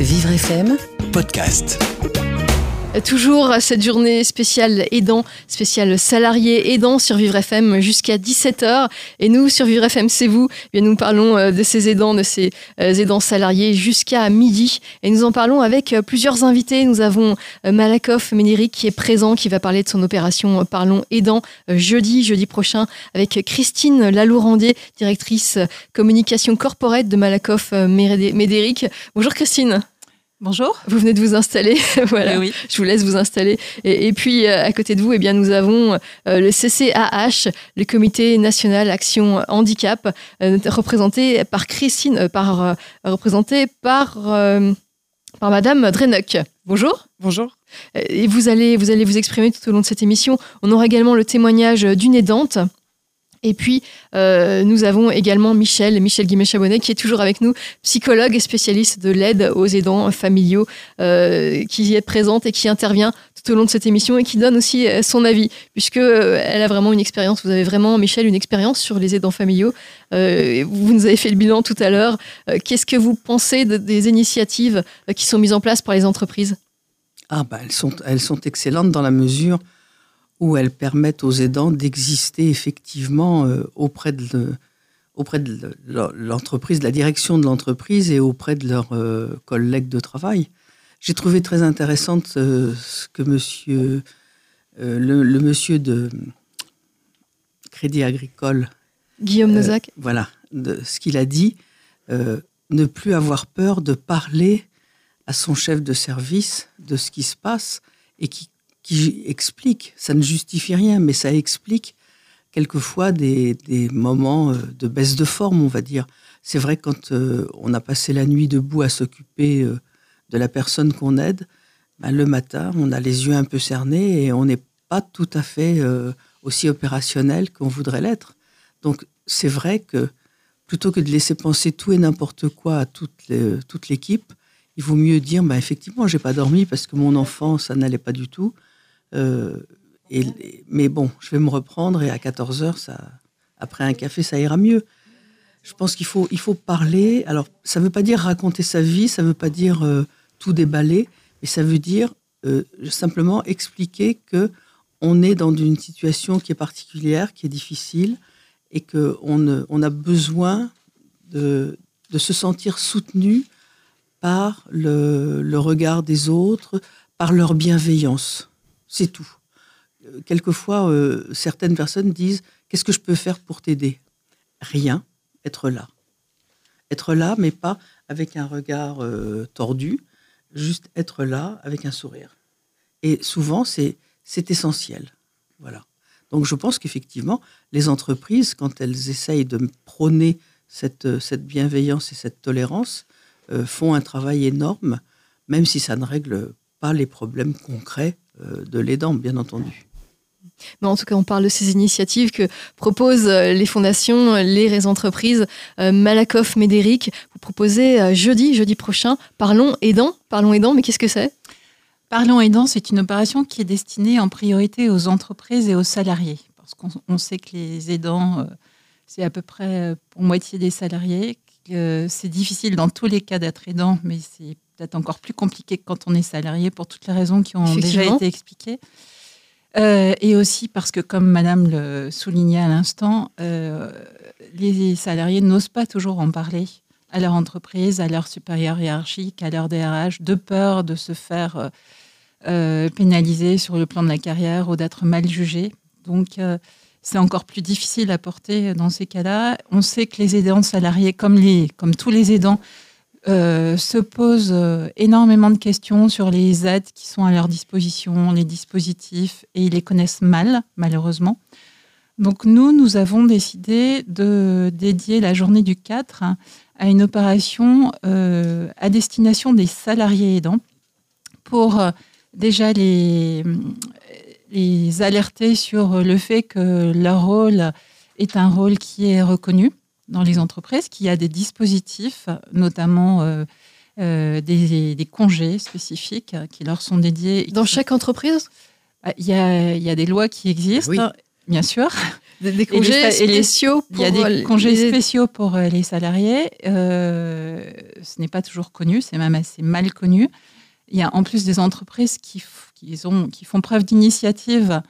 Vivre FM Podcast. Toujours cette journée spéciale aidant, spéciale salarié aidant sur Vivre FM jusqu'à 17h. Et nous, sur Vivre FM, c'est vous. Eh bien, nous parlons euh, de ces aidants, de ces euh, aidants salariés jusqu'à midi. Et nous en parlons avec euh, plusieurs invités. Nous avons Malakoff Ménéric qui est présent, qui va parler de son opération Parlons aidant jeudi, jeudi prochain, avec Christine Lalourandier, directrice communication corporate de Malakoff Médéric. Bonjour Christine. Bonjour. Vous venez de vous installer, voilà. Oui, Je vous laisse vous installer. Et, puis euh, à côté de vous, eh bien, nous avons euh, le CCAH, le Comité national Action Handicap, euh, représenté par Christine, par représenté par par Madame Drenuck. Bonjour. Bonjour. Et vous allez vous allez vous exprimer tout au long de cette émission. On aura également le témoignage d'une aidante. Et puis, euh, nous avons également Michel, Michel Guimet-Chabonnet, qui est toujours avec nous, psychologue et spécialiste de l'aide aux aidants familiaux, euh, qui est présente et qui intervient tout au long de cette émission et qui donne aussi euh, son avis, puisque elle a vraiment une expérience. Vous avez vraiment, Michel, une expérience sur les aidants familiaux. vous nous avez fait le bilan tout à l'heure. Qu'est-ce que vous pensez des initiatives qui sont mises en place par les entreprises? Ah, bah, elles sont, elles sont excellentes dans la mesure où elles permettent aux aidants d'exister effectivement euh, auprès de, auprès de l'entreprise, de la direction de l'entreprise et auprès de leurs euh, collègues de travail. J'ai trouvé très intéressante euh, ce que monsieur, le, monsieur de Crédit Agricole, Guillaume Nozac, voilà, de, ce qu'il a dit, ne plus avoir peur de parler à son chef de service de ce qui se passe et qui qui explique, ça ne justifie rien, mais ça explique quelquefois des, moments euh, de baisse de forme, on va dire. C'est vrai quand euh, on a passé la nuit debout à s'occuper euh, de la personne qu'on aide, ben, le matin, on a les yeux un peu cernés et on n'est pas tout à fait aussi opérationnel qu'on voudrait l'être. Donc c'est vrai que plutôt que de laisser penser tout et n'importe quoi à toute l'équipe, il vaut mieux dire, ben, effectivement, j'ai pas dormi parce que mon enfant, ça n'allait pas du tout. Euh, mais bon, je vais me reprendre et à 14 heures, après un café, ça ira mieux. Je pense qu'il faut, il faut parler. Alors, ça ne veut pas dire raconter sa vie, ça ne veut pas dire euh, tout déballer, mais ça veut dire euh, simplement expliquer que on est dans une situation qui est particulière, qui est difficile, et qu'on on a besoin de, se sentir soutenu par le regard des autres, par leur bienveillance. C'est tout. Euh, quelquefois, euh, certaines personnes disent Qu'est-ce que je peux faire pour t'aider? Rien, être là. Être là, mais pas avec un regard euh, tordu, juste être là avec un sourire. Et souvent, c'est essentiel. Voilà. Donc je pense qu'effectivement, les entreprises, quand elles essayent de prôner cette, bienveillance et cette tolérance, font un travail énorme, même si ça ne règle pas les problèmes concrets de l'aidant, bien entendu. Mais en tout cas, on parle de ces initiatives que proposent euh, les fondations, les entreprises. Euh, Malakoff Médéric, vous proposez jeudi, jeudi prochain, Parlons aidant. Parlons aidant, mais qu'est-ce que c'est? Parlons aidant, c'est une opération qui est destinée en priorité aux entreprises et aux salariés. Parce qu'on sait que les aidants, c'est à peu près pour moitié des salariés. C'est difficile dans tous les cas d'être aidant, mais c'est peut-être encore plus compliqué que quand on est salarié pour toutes les raisons qui ont déjà été expliquées. Euh, et aussi parce que, comme Madame le soulignait à l'instant, euh, les salariés n'osent pas toujours en parler à leur entreprise, à leur supérieur hiérarchique, à leur DRH, de peur de se faire euh, pénaliser sur le plan de la carrière ou d'être mal jugé. Donc, c'est encore plus difficile à porter dans ces cas-là. On sait que les aidants salariés, comme, les, comme tous les aidants, euh, se posent euh, énormément de questions sur les aides qui sont à leur disposition, les dispositifs, et ils les connaissent mal, malheureusement. Donc nous, nous avons décidé de dédier la journée du 4 à une opération euh, à destination des salariés aidants pour déjà les, les alerter sur le fait que leur rôle est un rôle qui est reconnu, dans les entreprises, qu'il y a des dispositifs, notamment euh, euh, des, congés spécifiques qui leur sont dédiés. Dans chaque entreprise? Bah, il y, a, il y, a, des lois qui existent, bien sûr. des, congés spéciaux Il y a des congés spéciaux pour les salariés. ce n'est pas toujours connu, c'est même assez mal connu. Il y a en plus des entreprises qui, qui, ont, qui font preuve d'initiative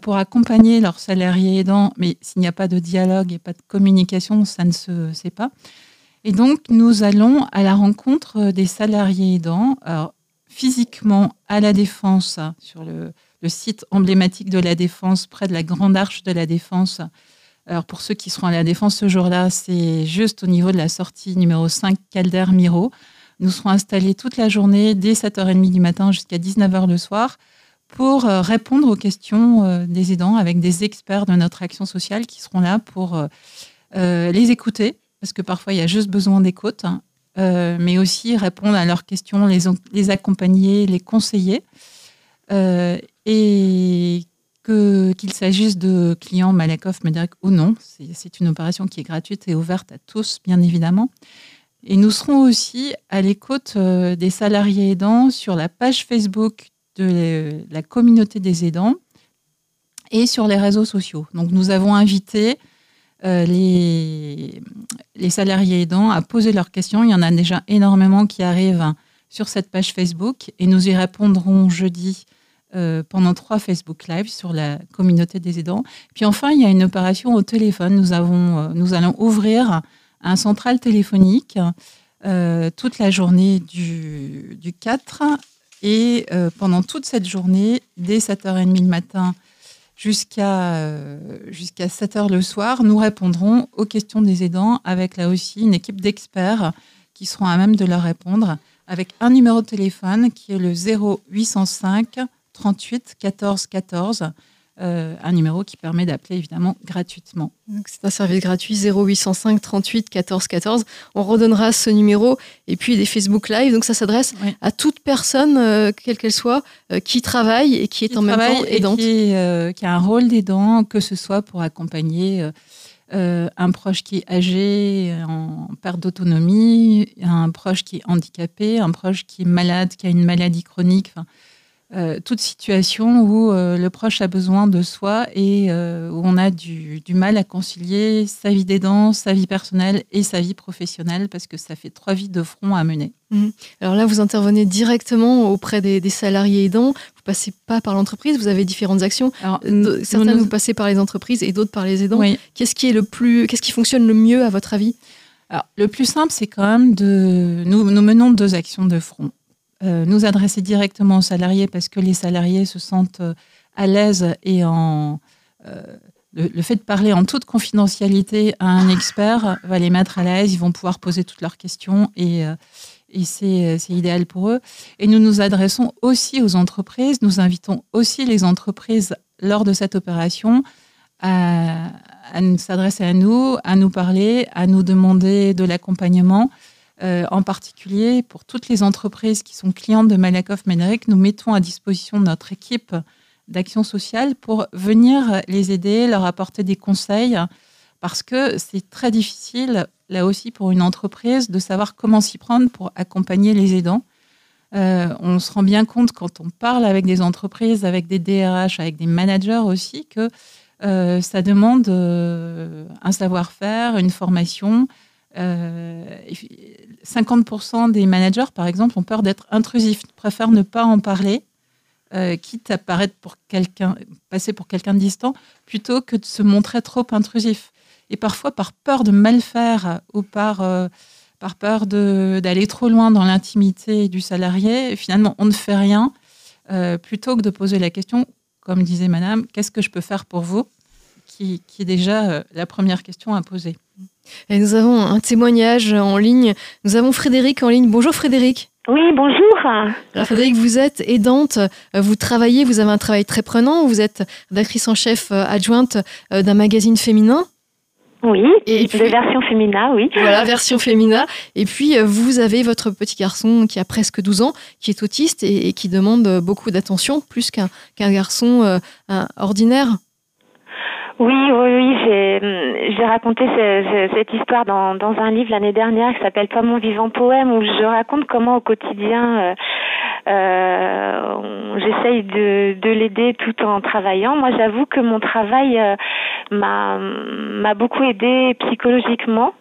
pour accompagner leurs salariés aidants, mais s'il n'y a pas de dialogue et pas de communication, ça ne se sait pas. Et donc, nous allons à la rencontre des salariés aidants, physiquement à la Défense, sur le, site emblématique de la Défense, près de la Grande Arche de la Défense. Alors, pour ceux qui seront à la Défense ce jour-là, c'est juste au niveau de la sortie numéro 5 Calder Miro. Nous serons installés toute la journée, dès 7h30 du matin jusqu'à 19h le soir, pour euh, répondre aux questions euh, des aidants avec des experts de notre action sociale qui seront là pour euh, les écouter, parce que parfois il y a juste besoin d'écoute, hein, mais aussi répondre à leurs questions, les, accompagner, les conseiller. Euh, et qu'il s'agisse de clients Malakoff, Médéric ou non, c'est une opération qui est gratuite et ouverte à tous, bien évidemment. Et nous serons aussi à l'écoute des salariés aidants sur la page Facebook de la communauté des aidants et sur les réseaux sociaux. Donc nous avons invité euh, les, les salariés aidants à poser leurs questions. Il y en a déjà énormément qui arrivent sur cette page Facebook et nous y répondrons jeudi euh, pendant trois Facebook Live sur la communauté des aidants. Puis enfin, il y a une opération au téléphone. Nous, avons, euh, nous allons ouvrir un central téléphonique toute la journée du, du 4 et pendant toute cette journée, dès 7h30 le matin jusqu'à euh, jusqu'à 7 heures le soir, nous répondrons aux questions des aidants avec là aussi une équipe d'experts qui seront à même de leur répondre avec un numéro de téléphone qui est le 0805 38 14 14 euh, un numéro qui permet d'appeler évidemment gratuitement. C'est un service gratuit 0805 38 14 14. On redonnera ce numéro et puis des Facebook Live. Donc ça s'adresse à toute personne, euh, quelle qu'elle soit, euh, qui travaille et qui est en même temps aidante. qui, qui, a un rôle d'aidant, que ce soit pour accompagner un proche qui est âgé, en perte d'autonomie, un proche qui est handicapé, un proche qui est malade, qui a une maladie chronique. Euh, toute situation où euh, le proche a besoin de soi et euh, où on a du, mal à concilier sa vie d'aidant, sa vie personnelle et sa vie professionnelle parce que ça fait trois vies de front à mener. Mhm. Alors là, vous intervenez directement auprès des, salariés aidants. Vous passez pas par l'entreprise. Vous avez différentes actions. Alors, Certaines vous passez par les entreprises et d'autres par les aidants. Qu'est-ce qui est le plus, qu'est-ce qui fonctionne le mieux à votre avis? Alors, le plus simple, c'est quand même de nous, nous menons deux actions de front. Euh, nous adresser directement aux salariés parce que les salariés se sentent euh, à l'aise et en euh, le, fait de parler en toute confidentialité à un expert va les mettre à l'aise, ils vont pouvoir poser toutes leurs questions et, et c'est idéal pour eux. Et nous nous adressons aussi aux entreprises, nous invitons aussi les entreprises lors de cette opération à, à s'adresser à nous, à nous parler, à nous demander de l'accompagnement. Euh, en particulier, pour toutes les entreprises qui sont clientes de Malakoff Ménéric, nous mettons à disposition notre équipe d'action sociale pour venir les aider, leur apporter des conseils, parce que c'est très difficile, là aussi, pour une entreprise de savoir comment s'y prendre pour accompagner les aidants. Euh, on se rend bien compte quand on parle avec des entreprises, avec des DRH, avec des managers aussi, que euh, ça demande un savoir-faire, une formation, 50% des managers, par exemple, ont peur d'être intrusifs, préfèrent ne pas en parler, euh, quitte à paraître pour quelqu'un, passer pour quelqu'un de distant, plutôt que de se montrer trop intrusif. Et parfois, par peur de mal faire ou par, euh, par peur d'aller trop loin dans l'intimité du salarié, finalement, on ne fait rien, euh, plutôt que de poser la question, comme disait Madame, qu'est-ce que je peux faire pour vous? Qui, qui est déjà la première question à poser. Et nous avons un témoignage en ligne. Nous avons Frédéric en ligne. Bonjour Frédéric. Oui, bonjour. Alors Frédéric, vous êtes aidante, vous travaillez, vous avez un travail très prenant, vous êtes rédactrice en chef euh, adjointe euh, d'un magazine féminin. Oui, et puis, de version féminin, oui. Voilà, version féminin. Et puis, euh, vous avez votre petit garçon qui a presque 12 ans, qui est autiste et, qui demande beaucoup d'attention, plus qu'un garçon ordinaire. Oui, oui, oui, j'ai raconté cette histoire dans, dans un livre l'année dernière qui s'appelle Pas mon vivant poème où je raconte comment au quotidien euh, j'essaye de, de l'aider tout en travaillant. Moi, j'avoue que mon travail m'a m'a beaucoup aidé psychologiquement.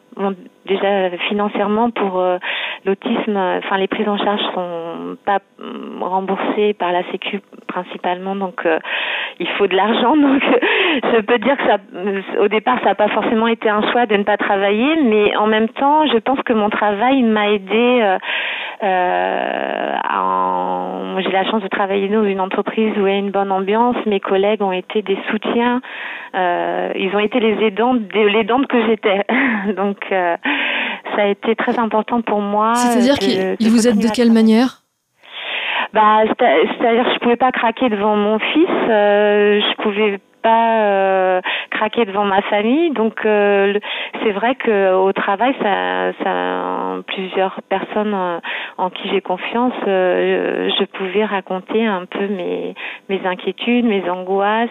Déjà financièrement pour euh, l'autisme, enfin les prises en charge sont pas mm, remboursées par la Sécu principalement, donc euh, il faut de l'argent. Donc je peux dire que ça, au départ, ça n'a pas forcément été un choix de ne pas travailler, mais en même temps, je pense que mon travail m'a aidé. Euh, euh j'ai la chance de travailler dans une entreprise où il y a une bonne ambiance. Mes collègues ont été des soutiens. Euh, ils ont été les aidants, les dents que j'étais. Donc, euh, ça a été très important pour moi. C'est-à-dire qu'ils vous aident de quelle manière? Bah, c'est-à-dire que je pouvais pas craquer devant mon fils, euh, je pouvais pas euh, craquer devant ma famille. Donc euh, c'est vrai que au travail, ça, ça plusieurs personnes euh, en qui j'ai confiance, je pouvais raconter un peu mes mes inquiétudes, mes angoisses,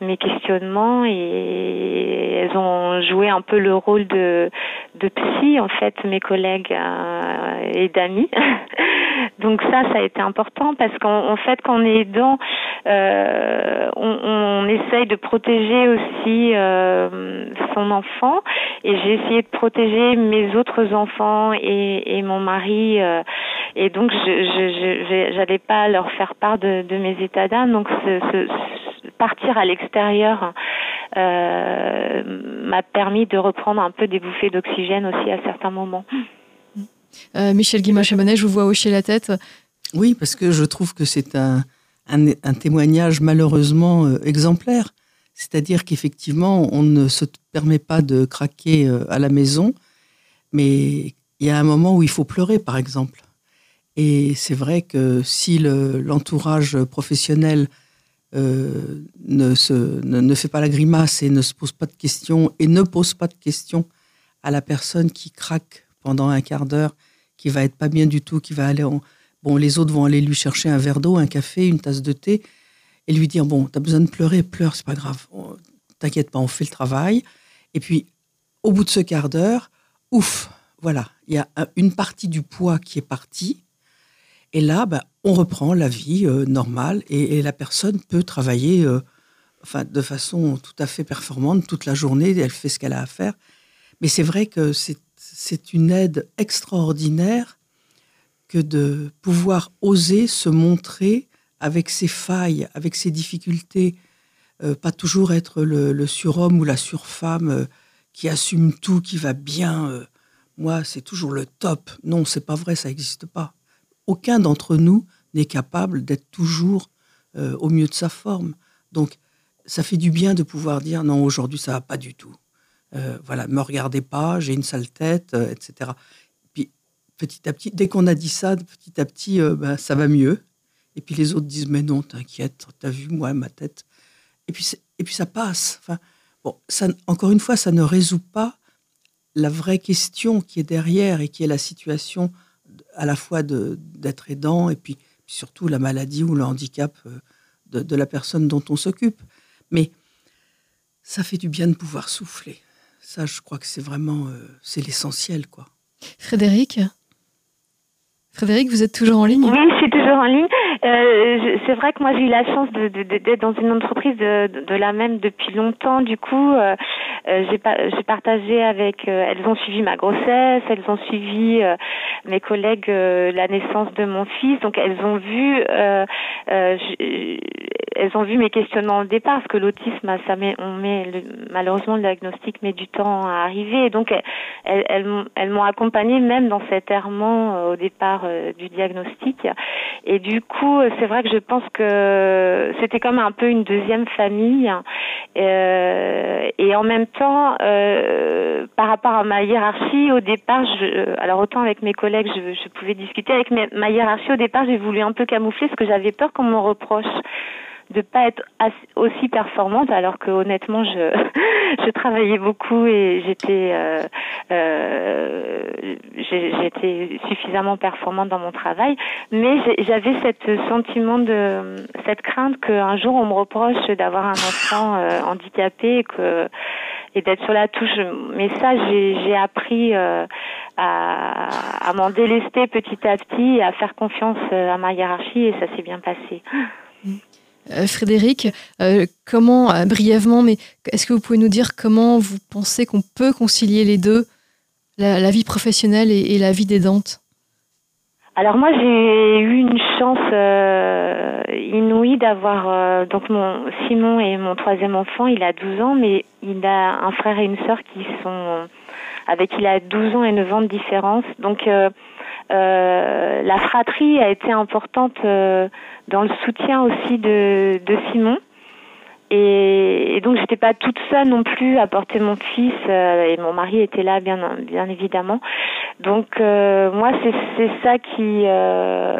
mes questionnements et elles ont joué un peu le rôle de de psy en fait, mes collègues et d'amis. Donc ça, ça a été important parce qu'en fait, quand on est aidant, on, on, essaye de protéger aussi euh, son enfant. Et j'ai essayé de protéger mes autres enfants et, et mon mari. Euh, et donc, je n'allais pas leur faire part de, de mes états d'âme. Donc, ce, ce, partir à l'extérieur euh, m'a permis de reprendre un peu des bouffées d'oxygène aussi à certains moments. Euh, Michel Guimard-Chabonet, je vous vois hocher la tête. Oui, parce que je trouve que c'est un, un, témoignage malheureusement euh, exemplaire. C'est-à-dire qu'effectivement, on ne se permet pas de craquer euh, à la maison, mais il y a un moment où il faut pleurer, par exemple. Et c'est vrai que si l'entourage professionnel ne, ne, fait pas la grimace et ne se pose pas de questions et ne pose pas de questions à la personne qui craque pendant un quart d'heure, qui va être pas bien du tout, qui va aller en, Bon, les autres vont aller lui chercher un verre d'eau, un café, une tasse de thé, et lui dire bon, t'as besoin de pleurer, pleure, c'est pas grave. T'inquiète pas, on fait le travail. Et puis, au bout de ce quart d'heure, ouf, voilà, il y a une partie du poids qui est partie. Et là, ben, on reprend la vie euh, normale et, la personne peut travailler euh, enfin, de façon tout à fait performante toute la journée. Elle fait ce qu'elle a à faire. Mais c'est vrai que c'est une aide extraordinaire que de pouvoir oser se montrer avec ses failles, avec ses difficultés, euh, pas toujours être le, surhomme ou la surfemme euh, qui assume tout, qui va bien. Euh, moi, c'est toujours le top. Non, c'est pas vrai, ça n'existe pas. Aucun d'entre nous n'est capable d'être toujours au mieux de sa forme. Donc, ça fait du bien de pouvoir dire non, aujourd'hui, ça va pas du tout. voilà, me regardez pas, j'ai une sale tête, etc petit à petit, dès qu'on a dit ça, petit à petit, euh, ben, ça va mieux. Et puis les autres disent, mais non, t'inquiète, t'as vu, moi, ma tête. Et puis, et puis ça passe. Enfin, bon, ça, encore une fois, ça ne résout pas la vraie question qui est derrière et qui est la situation à la fois d'être aidant et puis, surtout la maladie ou le handicap euh, de, de la personne dont on s'occupe. Mais ça fait du bien de pouvoir souffler. Ça, je crois que c'est vraiment, euh, c'est l'essentiel, quoi. Frédéric? Frédéric, vous êtes toujours en ligne Oui, je suis toujours en ligne. Euh, c'est vrai que moi j'ai eu la chance d'être de, de, dans une entreprise de, de, la même depuis longtemps. Du coup, euh, euh j'ai partagé avec. Euh, elles ont suivi ma grossesse, elles ont suivi euh, mes collègues la naissance de mon fils. Donc elles ont vu, elles ont vu mes questionnements au départ, parce que l'autisme, ça met, on met malheureusement le diagnostic met du temps à arriver. Donc elles, elles, elles m'ont accompagnée même dans cet errement au départ du diagnostic. Et du coup, c'est vrai que je pense que c'était comme un peu une deuxième famille. Euh, et en même temps, euh, par rapport à ma hiérarchie, au départ, alors autant avec mes collègues, je, pouvais discuter avec ma hiérarchie. Au départ, j'ai voulu un peu camoufler parce que j'avais peur qu'on me reproche de pas être aussi performante alors que honnêtement je je travaillais beaucoup et j'étais euh, euh, j'étais suffisamment performante dans mon travail mais j'avais cette sentiment de cette crainte qu'un jour on me reproche d'avoir un enfant euh, handicapé et que et d'être sur la touche. Mais ça, j'ai appris euh, à, m'en délester petit à petit, à faire confiance à ma hiérarchie, et ça s'est bien passé. Frédéric, comment, brièvement, mais est-ce que vous pouvez nous dire comment vous pensez qu'on peut concilier les deux, la, vie professionnelle et, la vie d'aidante alors moi j'ai eu une chance euh, inouïe d'avoir euh, donc mon Simon et mon troisième enfant, il a 12 ans mais il a un frère et une sœur qui sont avec il a 12 ans et 9 ans de différence. Donc euh, la fratrie a été importante dans le soutien aussi de, Simon. Et, donc j'étais pas toute seule non plus à porter mon fils euh, et mon mari était là bien bien évidemment. Donc euh, moi c'est ça qui euh,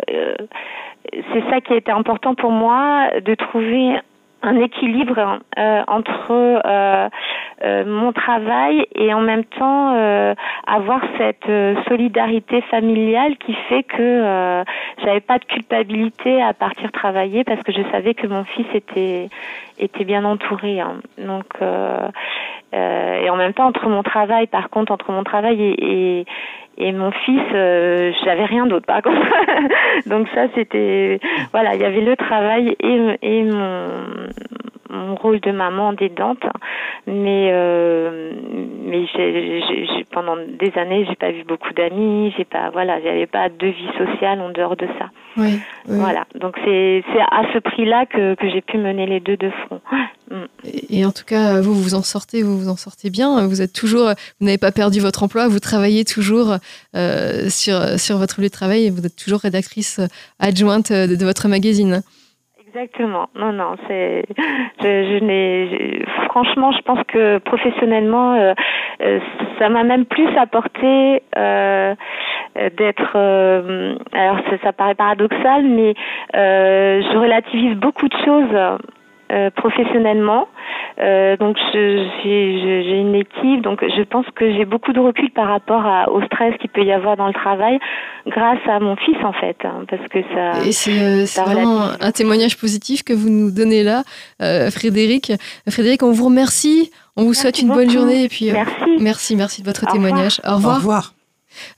c'est ça qui a été important pour moi de trouver un équilibre euh, entre euh, euh, mon travail et en même temps avoir cette solidarité familiale qui fait que j'avais pas de culpabilité à partir travailler parce que je savais que mon fils était était bien entouré. Hein. Donc et en même temps entre mon travail, par contre entre mon travail et, et et mon fils, euh, j'avais rien d'autre par contre. Donc ça, c'était voilà, il y avait le travail et, et mon, mon rôle de maman d'aidante, mais euh, mais pendant des années, j'ai pas vu beaucoup d'amis, j'ai pas voilà, j'avais pas de vie sociale en dehors de ça. Oui, Voilà, donc c'est à ce prix-là que que j'ai pu mener les deux de front. Et, en tout cas, vous vous en sortez, vous vous en sortez bien. Vous êtes toujours, vous n'avez pas perdu votre emploi, vous travaillez toujours euh, sur sur votre lieu de travail et vous êtes toujours rédactrice adjointe de, de votre magazine. Exactement. Non, non, c'est. Je, je n'ai. Franchement, je pense que professionnellement, euh, euh, ça m'a même plus apporté euh, d'être. Alors, ça, ça, paraît paradoxal, mais je relativise beaucoup de choses professionnellement. Euh, donc j'ai une équipe, donc je pense que j'ai beaucoup de recul par rapport à, au stress qu'il peut y avoir dans le travail grâce à mon fils en fait, hein, parce que ça. Et c'est euh, vraiment un témoignage positif que vous nous donnez là, Frédéric. Frédéric, on vous remercie, on vous souhaite une bonne journée et puis merci, merci, merci de votre témoignage. Au revoir. Au revoir.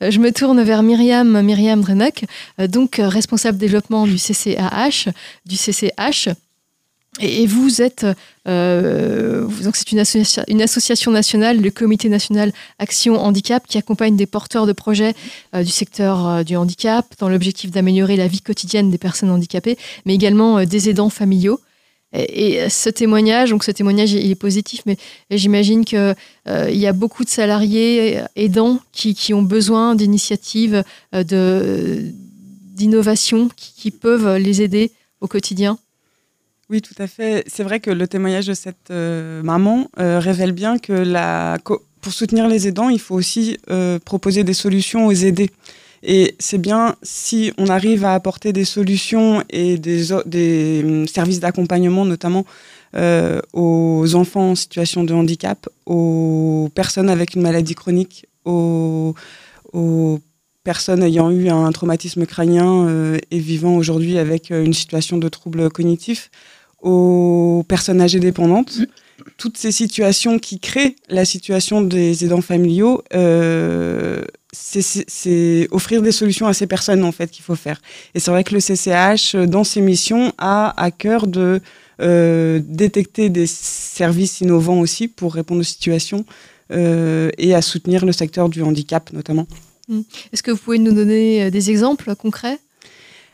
Je me tourne vers Myriam, Myriam Drenoc, donc responsable développement du CCAH, du CCH. Et, vous êtes, euh, donc c'est une, association nationale, le Comité national Action Handicap, qui accompagne des porteurs de projets euh, du secteur euh, du handicap dans l'objectif d'améliorer la vie quotidienne des personnes handicapées, mais également des aidants familiaux. Et, ce témoignage, donc ce témoignage il est positif, mais j'imagine qu'il il y a beaucoup de salariés aidants qui, ont besoin d'initiatives, de, d'innovations qui peuvent les aider au quotidien. Oui, tout à fait. C'est vrai que le témoignage de cette euh, maman euh, révèle bien que pour soutenir les aidants, il faut aussi euh, proposer des solutions aux aidés. Et c'est bien si on arrive à apporter des solutions et des, hum, services d'accompagnement, notamment aux enfants en situation de handicap, aux personnes avec une maladie chronique, aux, aux personnes ayant eu un traumatisme crânien et vivant aujourd'hui avec une situation de trouble cognitif, aux personnes âgées dépendantes. Toutes ces situations qui créent la situation des aidants familiaux, euh, c'est offrir des solutions à ces personnes en fait qu'il faut faire. Et c'est vrai que le CCH, dans ses missions, a à cœur de euh, détecter des services innovants aussi pour répondre aux situations euh, et à soutenir le secteur du handicap notamment. Mmh. Est-ce que vous pouvez nous donner des exemples concrets?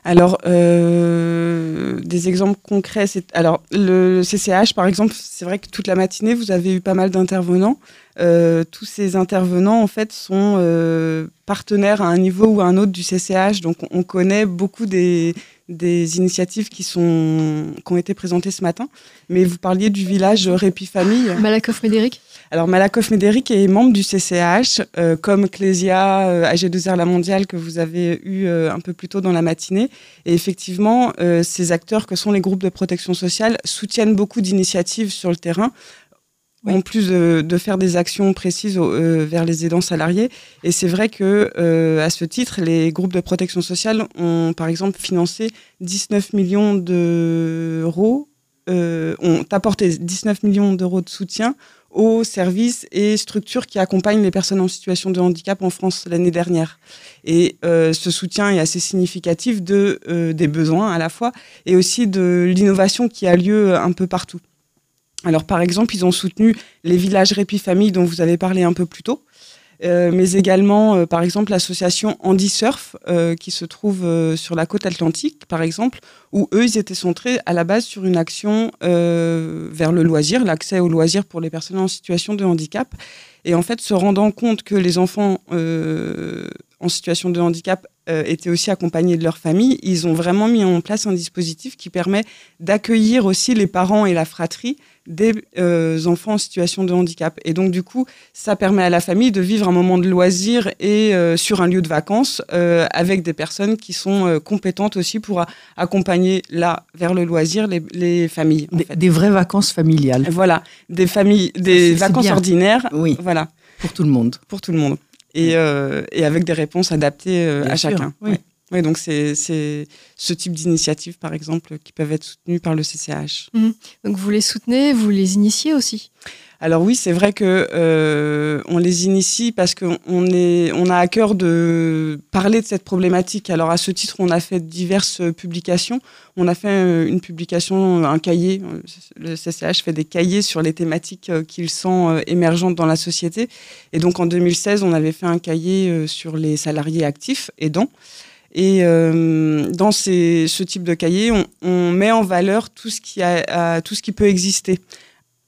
Alors, euh, des exemples concrets, c'est alors le CCH par exemple, c'est vrai que toute la matinée vous avez eu pas mal d'intervenants. Euh, tous ces intervenants en fait sont euh, partenaires à un niveau ou à un autre du CCH, donc on connaît beaucoup des, des initiatives qui, sont, qui ont été présentées ce matin. Mais vous parliez du village Répi Famille. Malakoff Médéric? Alors Malakoff Médéric est membre du CCH, euh, comme Clésia, euh, AG2R La Mondiale que vous avez eu euh, un peu plus tôt dans la matinée. Et effectivement, ces acteurs que sont les groupes de protection sociale soutiennent beaucoup d'initiatives sur le terrain en plus de, faire des actions précises vers les aidants salariés. Et c'est vrai que à ce titre, les groupes de protection sociale ont par exemple financé 19 millions d'euros, ont apporté 19 millions d'euros de soutien aux services et structures qui accompagnent les personnes en situation de handicap en France l'année dernière. Et euh, ce soutien est assez significatif de, euh, des besoins à la fois et aussi de l'innovation qui a lieu un peu partout. Alors par exemple, ils ont soutenu les villages Répi Famille dont vous avez parlé un peu plus tôt. Euh, mais également, euh, par exemple, l'association Andy Surf, euh, qui se trouve sur la côte atlantique, par exemple, où eux, ils étaient centrés à la base sur une action vers le loisir, l'accès au loisir pour les personnes en situation de handicap. Et en fait, se rendant compte que les enfants en situation de handicap étaient aussi accompagnés de leur famille, ils ont vraiment mis en place un dispositif qui permet d'accueillir aussi les parents et la fratrie des euh, enfants en situation de handicap. Et donc, du coup, ça permet à la famille de vivre un moment de loisir et euh, sur un lieu de vacances euh, avec des personnes qui sont compétentes aussi pour accompagner là vers le loisir les, familles. Des, vraies vacances familiales. Voilà, des familles, des vacances ordinaires. Oui. Voilà. Pour tout le monde. Pour tout le monde. Et, et avec des réponses adaptées à chacun. Oui. Oui, donc c'est ce type d'initiatives, par exemple, qui peuvent être soutenues par le CCH. Mhm. Donc vous les soutenez, vous les initiez aussi? Alors oui, c'est vrai que euh, on les initie parce qu'on on a à cœur de parler de cette problématique. Alors à ce titre, on a fait diverses publications. On a fait euh, une publication, un cahier. Le CCH fait des cahiers sur les thématiques euh, qu'il sent émergentes dans la société. Et donc en 2016, on avait fait un cahier sur les salariés actifs aidants. Et euh, dans ces, ce type de cahier, on, on, met en valeur tout ce qui, a, tout ce qui peut exister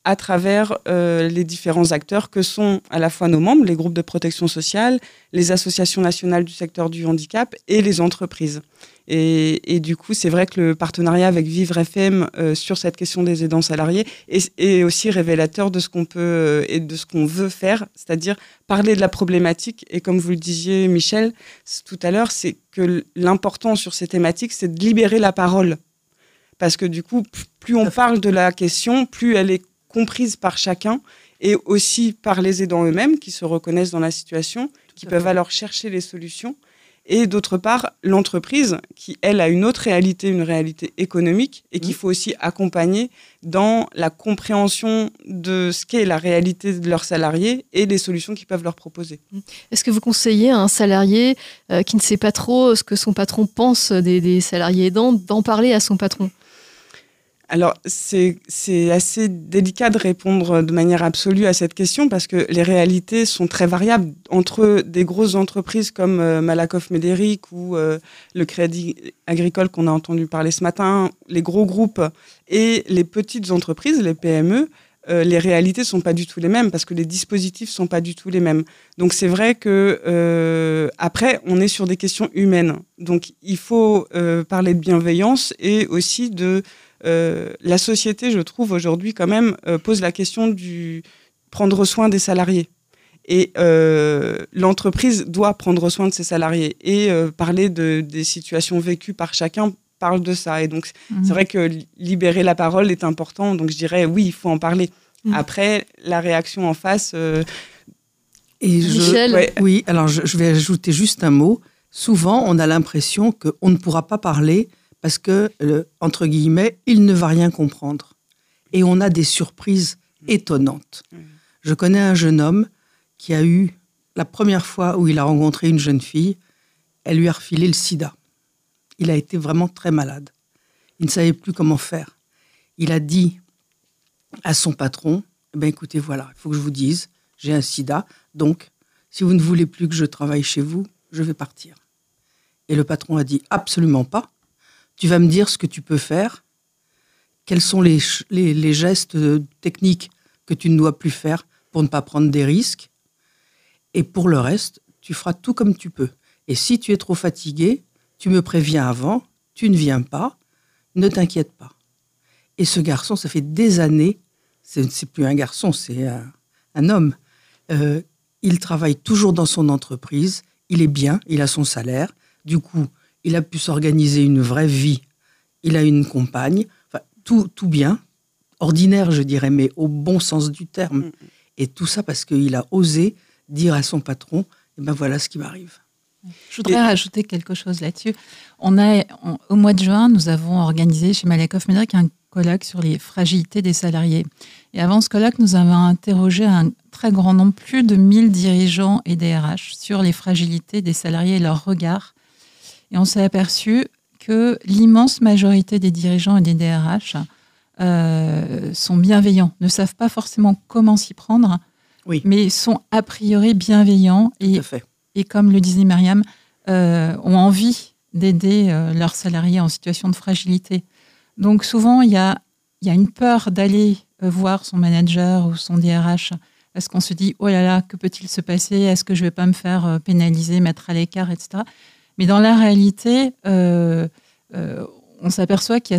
à travers euh, les différents acteurs que sont à la fois nos membres, les groupes de protection sociale, les associations nationales du secteur du handicap et les entreprises. Et, et du coup, c'est vrai que le partenariat avec Vivre FM euh, sur cette question des aidants salariés est, est aussi révélateur de ce qu'on peut euh, et de ce qu'on veut faire, c'est-à-dire parler de la problématique. Et comme vous le disiez, Michel, tout à l'heure, c'est que l'important sur ces thématiques, c'est de libérer la parole. Parce que du coup, plus on parle de la question, plus elle est comprise par chacun et aussi par les aidants eux-mêmes qui se reconnaissent dans la situation, qui peuvent alors chercher les solutions. Et d'autre part, l'entreprise qui, elle, a une autre réalité, une réalité économique, et qu'il mmh. faut aussi accompagner dans la compréhension de ce qu'est la réalité de leurs salariés et les solutions qu'ils peuvent leur proposer. Mmh. Est-ce que vous conseillez à un salarié euh, qui ne sait pas trop ce que son patron pense des, des salariés aidants d'en parler à son patron? Alors, c'est assez délicat de répondre de manière absolue à cette question parce que les réalités sont très variables entre des grosses entreprises comme euh, Malakoff Médéric ou euh, le Crédit Agricole qu'on a entendu parler ce matin, les gros groupes et les petites entreprises, les PME. Euh, les réalités sont pas du tout les mêmes parce que les dispositifs sont pas du tout les mêmes. Donc c'est vrai que après on est sur des questions humaines. Donc il faut parler de bienveillance et aussi de euh, la société, je trouve, aujourd'hui, quand même, euh, pose la question du prendre soin des salariés. Et euh, l'entreprise doit prendre soin de ses salariés. Et parler de, des situations vécues par chacun parle de ça. Et donc, c'est mhm. vrai que libérer la parole est important. Donc, je dirais, oui, il faut en parler. Mhm. Après, la réaction en face. Et je, oui, alors je, vais ajouter juste un mot. Souvent, on a l'impression qu'on ne pourra pas parler parce que, entre guillemets, il ne va rien comprendre. Et on a des surprises étonnantes. Je connais un jeune homme qui a eu, la première fois où il a rencontré une jeune fille, elle lui a refilé le sida. Il a été vraiment très malade. Il ne savait plus comment faire. Il a dit à son patron, eh ben écoutez, voilà, il faut que je vous dise, j'ai un sida, donc si vous ne voulez plus que je travaille chez vous, je vais partir. Et le patron a dit, absolument pas, tu vas me dire ce que tu peux faire, quels sont les, les, gestes techniques que tu ne dois plus faire pour ne pas prendre des risques. Et pour le reste, tu feras tout comme tu peux. Et si tu es trop fatigué, tu me préviens avant, tu ne viens pas, ne t'inquiète pas. Et ce garçon, ça fait des années, c'est plus un garçon, c'est un, homme. Euh, il travaille toujours dans son entreprise, il est bien, il a son salaire. Du coup, il a pu s'organiser une vraie vie, il a une compagne, tout, tout bien, ordinaire je dirais, mais au bon sens du terme. Et tout ça parce qu'il a osé dire à son patron, eh ben voilà ce qui m'arrive. Je voudrais rajouter quelque chose là-dessus. On a, au mois de juin, nous avons organisé chez Malakoff Médéric un colloque sur les fragilités des salariés. Et avant ce colloque, nous avons interrogé un très grand nombre, plus de 1000 dirigeants et DRH sur les fragilités des salariés et leur regard. Et on s'est aperçu que l'immense majorité des dirigeants et des DRH euh, sont bienveillants, ne savent pas forcément comment s'y prendre, oui. mais sont a priori bienveillants et, fait. Et comme le disait Myriam, euh, ont envie d'aider euh, leurs salariés en situation de fragilité. Donc souvent, il y a, une peur d'aller voir son manager ou son DRH parce qu'on se dit, oh là là, que peut-il se passer? Est-ce que je vais pas me faire pénaliser, mettre à l'écart, etc. Mais dans la réalité, on s'aperçoit qu'il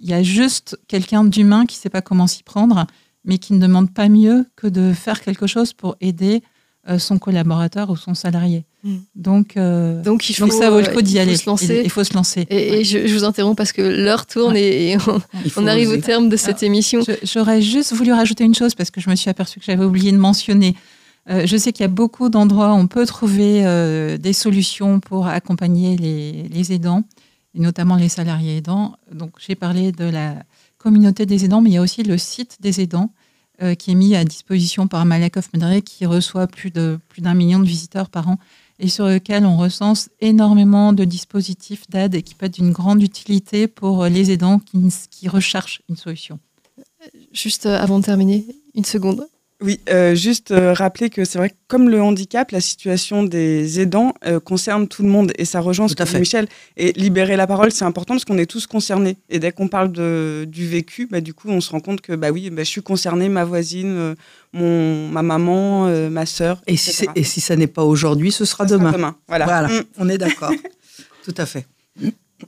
y a juste quelqu'un d'humain qui ne sait pas comment s'y prendre, mais qui ne demande pas mieux que de faire quelque chose pour aider euh, son collaborateur ou son salarié. Hmm. Donc, euh, donc, il faut, ça vaut le coup d'y aller. Il faut se lancer. Et, je, vous interromps parce que l'heure tourne et, on, arrive au terme de cette émission. J'aurais juste voulu rajouter une chose parce que je me suis aperçue que j'avais oublié de mentionner. Euh, je sais qu'il y a beaucoup d'endroits où on peut trouver des solutions pour accompagner les, les aidants et notamment les salariés aidants. Donc, j'ai parlé de la communauté des aidants, mais il y a aussi le site des aidants euh, qui est mis à disposition par Malakoff Medré, qui reçoit plus de plus d'un million de visiteurs par an et sur lequel on recense énormément de dispositifs d'aide et qui peut être d'une grande utilité pour les aidants qui, recherchent une solution. Juste euh, avant de terminer, une seconde. Oui, euh, juste euh, rappeler que c'est vrai que comme le handicap, la situation des aidants euh, concerne tout le monde et ça rejoint ce que dit Michel. Et libérer la parole, c'est important parce qu'on est tous concernés. Et dès qu'on parle de, du vécu, bah, du coup, on se rend compte que bah oui, bah, je suis concernée, ma voisine, mon, ma maman, ma sœur. Et si, et si ça n'est pas aujourd'hui, ce sera demain. demain. Voilà, voilà mm. on est d'accord. Tout à fait.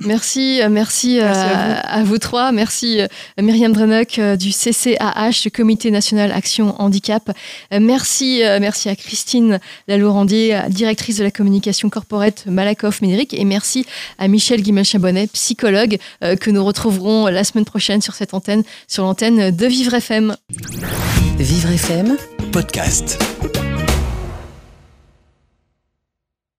Merci, euh, merci, euh, à, vous. trois. Merci euh, Myriam Drenock du CCAH, du Comité national Action Handicap. Merci, merci à Christine Lalaurandier, directrice de la communication corporate Malakoff Ménéric. Et merci à Michel Guimel-Chabonnet, psychologue, que nous retrouverons la semaine prochaine sur cette antenne, sur l'antenne de Vivre FM. Vivre FM, podcast.